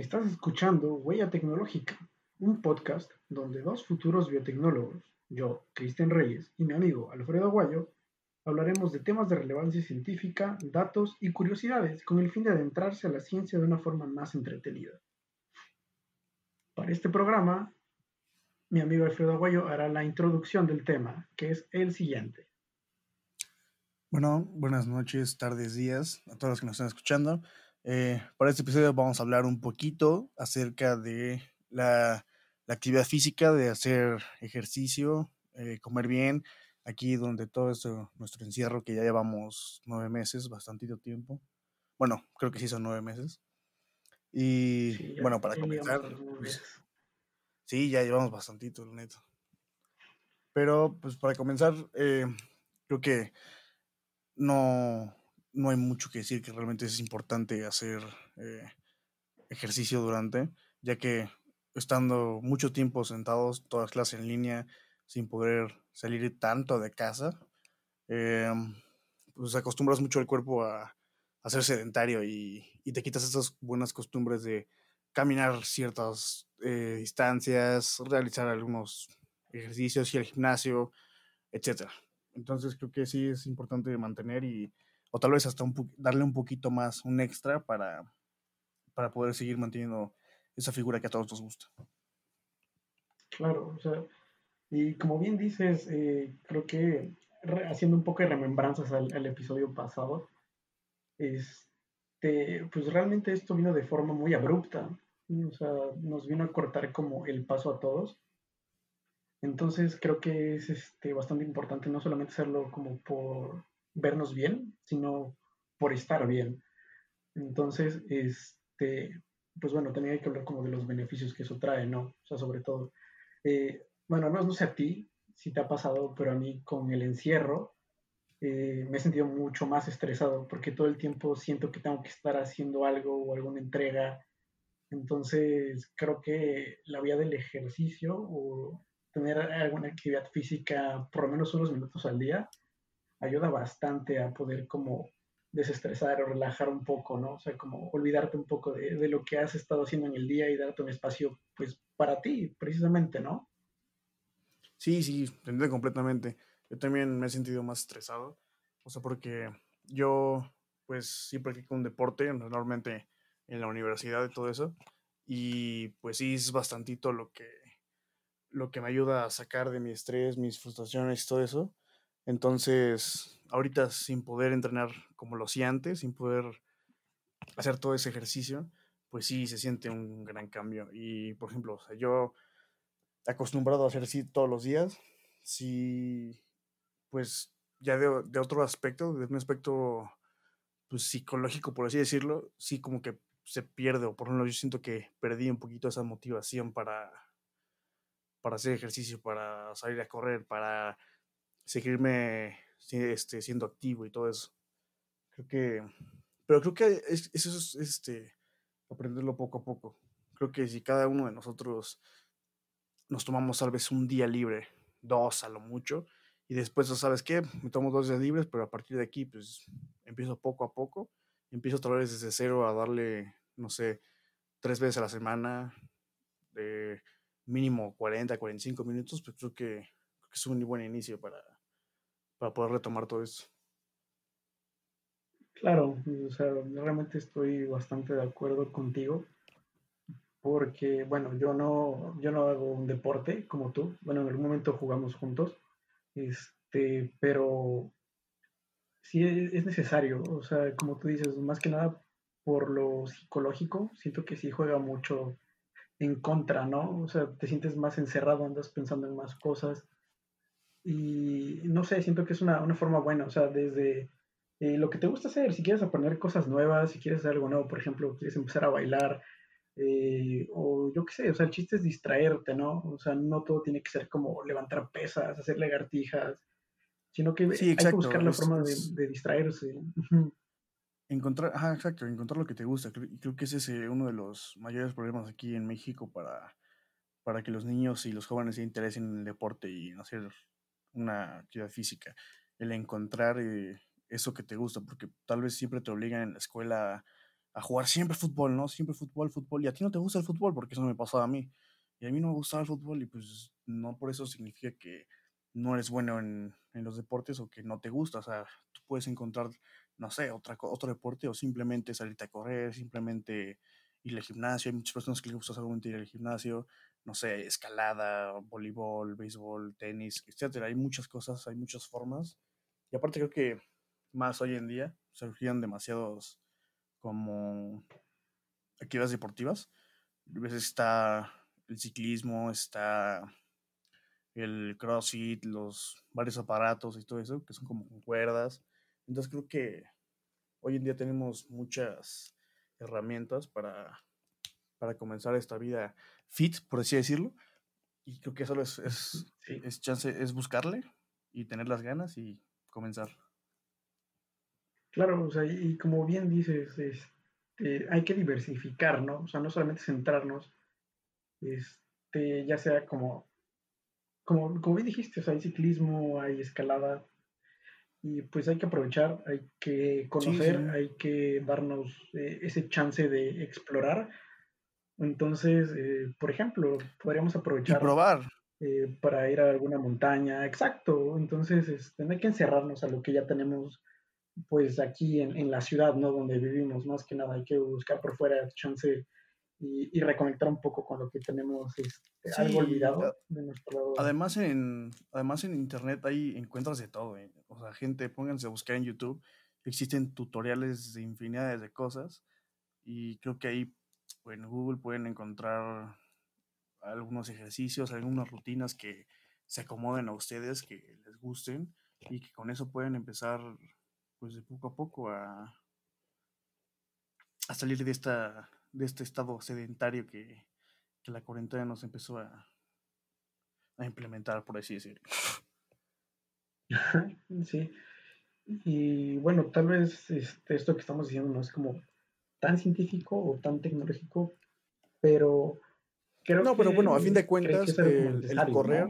Estás escuchando Huella Tecnológica, un podcast donde dos futuros biotecnólogos, yo, Cristian Reyes, y mi amigo Alfredo Aguayo, hablaremos de temas de relevancia científica, datos y curiosidades con el fin de adentrarse a la ciencia de una forma más entretenida. Para este programa, mi amigo Alfredo Aguayo hará la introducción del tema, que es el siguiente. Bueno, buenas noches, tardes, días a todos los que nos están escuchando. Eh, para este episodio vamos a hablar un poquito acerca de la, actividad física, de hacer ejercicio, eh, comer bien, aquí donde todo esto, nuestro encierro, que ya llevamos nueve meses, bastantito tiempo. Bueno, creo que sí son nueve meses. Y bueno, para comenzar, pues, sí, ya llevamos bastantito, lo neto. Pero pues para comenzar, eh, creo que no, no hay mucho que decir que realmente es importante hacer eh, ejercicio durante, ya que estando mucho tiempo sentados, todas clases en línea, sin poder salir tanto de casa, eh, pues acostumbras mucho el cuerpo a, a ser sedentario y, y, te quitas esas buenas costumbres de caminar ciertas eh, distancias, realizar algunos ejercicios y el gimnasio, etcétera. Entonces creo que sí es importante mantener y, o tal vez hasta darle un poquito más, un extra para, para poder seguir manteniendo esa figura que a todos nos gusta. Claro, o sea, y como bien dices, eh, creo que haciendo un poco de remembranzas al, episodio pasado, este, pues realmente esto vino de forma muy abrupta, o sea, nos vino a cortar como el paso a todos entonces creo que es este, bastante importante no solamente hacerlo como por vernos bien, sino por estar bien. Entonces, este, pues bueno, también que hablar como de los beneficios que eso trae, ¿no? O sea, sobre todo, eh, bueno, no, no sé a ti si te ha pasado, pero a mí con el encierro eh, me he sentido mucho más estresado porque todo el tiempo siento que tengo que estar haciendo algo o alguna entrega. Entonces, creo que la vía del ejercicio o tener alguna actividad física por lo menos unos minutos al día ayuda bastante a poder como desestresar o relajar un poco, ¿no? O sea, como olvidarte un poco de, lo que has estado haciendo en el día y darte un espacio, pues, para ti, precisamente, ¿no? Sí, sí, entiendo completamente. Yo también me he sentido más estresado, o sea, porque yo, pues, sí practico un deporte, normalmente en la universidad y todo eso, y pues sí es bastantito lo que lo que me ayuda a sacar de mi estrés, mis frustraciones y todo eso. Entonces, ahorita sin poder entrenar como lo hacía antes, sin poder hacer todo ese ejercicio, pues sí se siente un gran cambio. Y, por ejemplo, yo acostumbrado a hacer así todos los días, sí, pues ya de, otro aspecto, de un aspecto pues, psicológico, por así decirlo, sí como que se pierde, o por ejemplo, yo siento que perdí un poquito esa motivación para para hacer ejercicio, para salir a correr, para seguirme este, siendo activo y todo eso. Creo que, pero creo que eso es este, aprenderlo poco a poco. Creo que si cada uno de nosotros nos tomamos tal vez un día libre, dos a lo mucho, y después, ¿sabes qué? Me tomo dos días libres, pero a partir de aquí, pues empiezo poco a poco, empiezo otra vez desde cero a darle, no sé, tres veces a la semana, de mínimo 40, 45 minutos, pues creo que, es un buen inicio para, para poder retomar todo esto. Claro, o sea, realmente estoy bastante de acuerdo contigo, porque, bueno, yo no, yo no hago un deporte como tú, bueno, en algún momento jugamos juntos, este, pero sí es necesario, o sea, como tú dices, más que nada por lo psicológico, siento que sí juega mucho en contra, ¿no? O sea, te sientes más encerrado, andas pensando en más cosas. Y no sé, siento que es una, una forma buena, o sea, desde eh, lo que te gusta hacer, si quieres aprender cosas nuevas, si quieres hacer algo nuevo, por ejemplo, quieres empezar a bailar, eh, o yo qué sé, o sea, el chiste es distraerte, ¿no? O sea, no todo tiene que ser como levantar pesas, hacer lagartijas, sino que hay que buscar la forma de, de distraerse. Encontrar, ajá, exacto, encontrar lo que te gusta. Creo, creo que ese es eh, uno de los mayores problemas aquí en México para, para que los niños y los jóvenes se interesen en el deporte y en hacer una actividad física. El encontrar eh, eso que te gusta, porque tal vez siempre te obligan en la escuela a jugar siempre fútbol, ¿no? Siempre fútbol, fútbol. Y a ti no te gusta el fútbol, porque eso me pasaba a mí. Y a mí no me gustaba el fútbol y pues no por eso significa que no eres bueno en, en los deportes o que no te gusta. O sea, tú puedes encontrar, no sé, otra, otro deporte o simplemente salirte a correr, simplemente ir al gimnasio. Hay muchas personas que les gusta solamente ir al gimnasio, no sé, escalada, voleibol, béisbol, tenis, etcétera. Hay muchas cosas, hay muchas formas. Y aparte creo que más hoy en día surgían demasiados como actividades deportivas. A veces está el ciclismo, está el crossfit, los varios aparatos y todo eso, que son como cuerdas. Entonces creo que hoy en día tenemos muchas herramientas para, para comenzar esta vida fit, por así decirlo. Y creo que solo es, es, es, chance, es buscarle y tener las ganas y comenzar. Claro, o sea, y como bien dices, este, hay que diversificar, ¿no? O sea, no solamente centrarnos, este, ya sea como, como, como bien dijiste, o sea, hay ciclismo, hay escalada, y pues hay que aprovechar, hay que conocer, hay que darnos eh, ese chance de explorar. Entonces, eh, por ejemplo, podríamos aprovechar. Y probar. Eh, para ir a alguna montaña, exacto. Entonces, este, no hay que encerrarnos a lo que ya tenemos pues aquí en, en, la ciudad, ¿no? Donde vivimos, más que nada hay que buscar por fuera chance y, y reconectar un poco con lo que tenemos este, algo olvidado de nuestro lado. Además en, además en internet ahí encuentras de todo, ¿eh? o sea, gente, pónganse a buscar en YouTube, existen tutoriales de infinidad de cosas y creo que ahí en Google pueden encontrar algunos ejercicios, algunas rutinas que se acomoden a ustedes, que les gusten y que con eso pueden empezar pues de poco a poco a, a salir de, esta, de este estado sedentario que, que la cuarentena nos empezó a, a implementar, por así decirlo. Sí. Y bueno, tal vez este, esto que estamos diciendo no es como tan científico o tan tecnológico, pero creo no, pero bueno, a fin de cuentas, el, correr.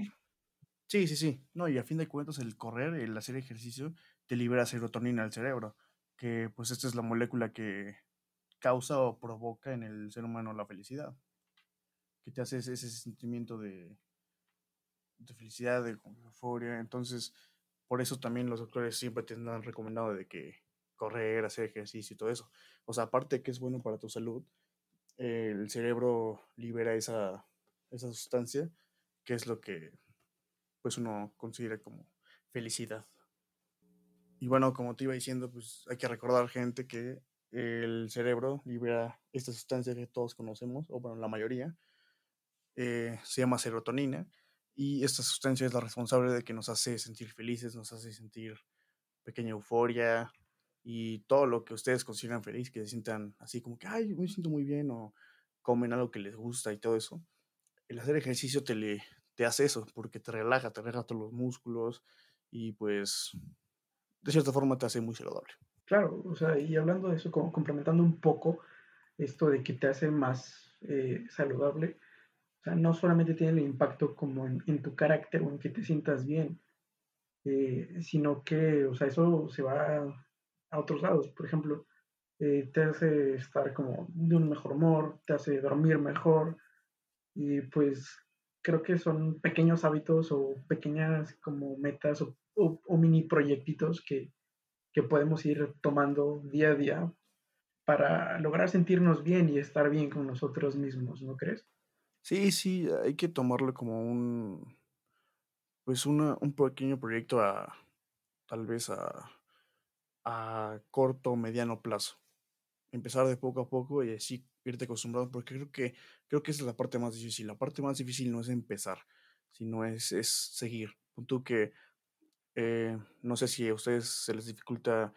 Sí, sí, sí. No, y a fin de cuentas, el correr, el hacer ejercicio, te libera serotonina al cerebro, que pues esta es la molécula que causa o provoca en el ser humano la felicidad, que te hace ese, sentimiento de, de felicidad, de euforia. Entonces, por eso también los doctores siempre te han recomendado de que correr, hacer ejercicio y todo eso. O sea, aparte de que es bueno para tu salud, el cerebro libera esa, esa sustancia, que es lo que pues uno considera como felicidad. Y bueno, como te iba diciendo, pues hay que recordar, gente, que el cerebro libera esta sustancia que todos conocemos, o bueno, la mayoría, eh, se llama serotonina, y esta sustancia es la responsable de que nos hace sentir felices, nos hace sentir pequeña euforia y todo lo que ustedes consideran feliz, que se sientan así como que, ay, me siento muy bien, o comen algo que les gusta y todo eso. El hacer ejercicio te, le, te hace eso, porque te relaja, te relaja todos los músculos y pues de cierta forma te hace muy saludable. Claro, o sea, y hablando de eso, como complementando un poco esto de que te hace más eh, saludable, o sea, no solamente tiene el impacto como en, tu carácter o en que te sientas bien, eh, sino que, o sea, eso se va a, otros lados. Por ejemplo, eh, te hace estar como de un mejor humor, te hace dormir mejor y pues creo que son pequeños hábitos o pequeñas como metas o o, mini proyectitos que, que podemos ir tomando día a día para lograr sentirnos bien y estar bien con nosotros mismos, ¿no crees? Sí, sí, hay que tomarlo como un, pues una, un pequeño proyecto a, tal vez a, a corto o mediano plazo. Empezar de poco a poco y así irte acostumbrado, porque creo que, creo que esa es la parte más difícil. La parte más difícil no es empezar, sino es, es seguir. Punto que eh, no sé si a ustedes se les dificulta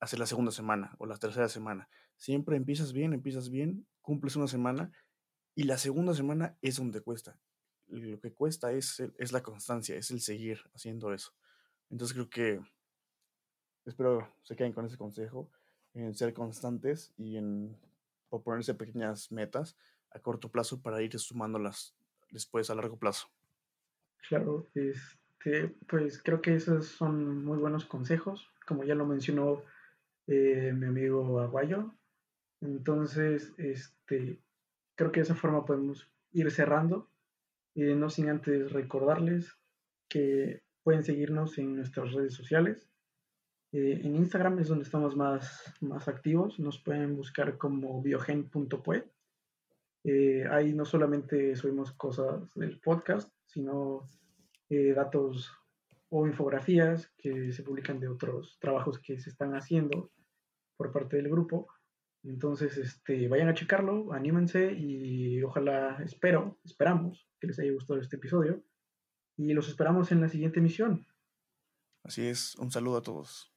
hacer la segunda semana o la tercera semana. Siempre empiezas bien, empiezas bien, cumples una semana y la segunda semana es donde cuesta. Lo que cuesta es, es la constancia, es el seguir haciendo eso. Entonces creo que espero se queden con ese consejo, en ser constantes y en ponerse pequeñas metas a corto plazo para ir sumándolas después a largo plazo. Claro, es este, pues creo que esos son muy buenos consejos, como ya lo mencionó eh, mi amigo Aguayo. Entonces, este, creo que de esa forma podemos ir cerrando, y no sin antes recordarles que pueden seguirnos en nuestras redes sociales. Eh, en Instagram es donde estamos más, más activos, nos pueden buscar como biogen.pue. Eh, ahí no solamente subimos cosas del podcast, sino eh, datos o infografías que se publican de otros trabajos que se están haciendo por parte del grupo. Entonces, este, vayan a checarlo, anímense y ojalá, espero, esperamos que les haya gustado este episodio y los esperamos en la siguiente emisión. Así es, un saludo a todos.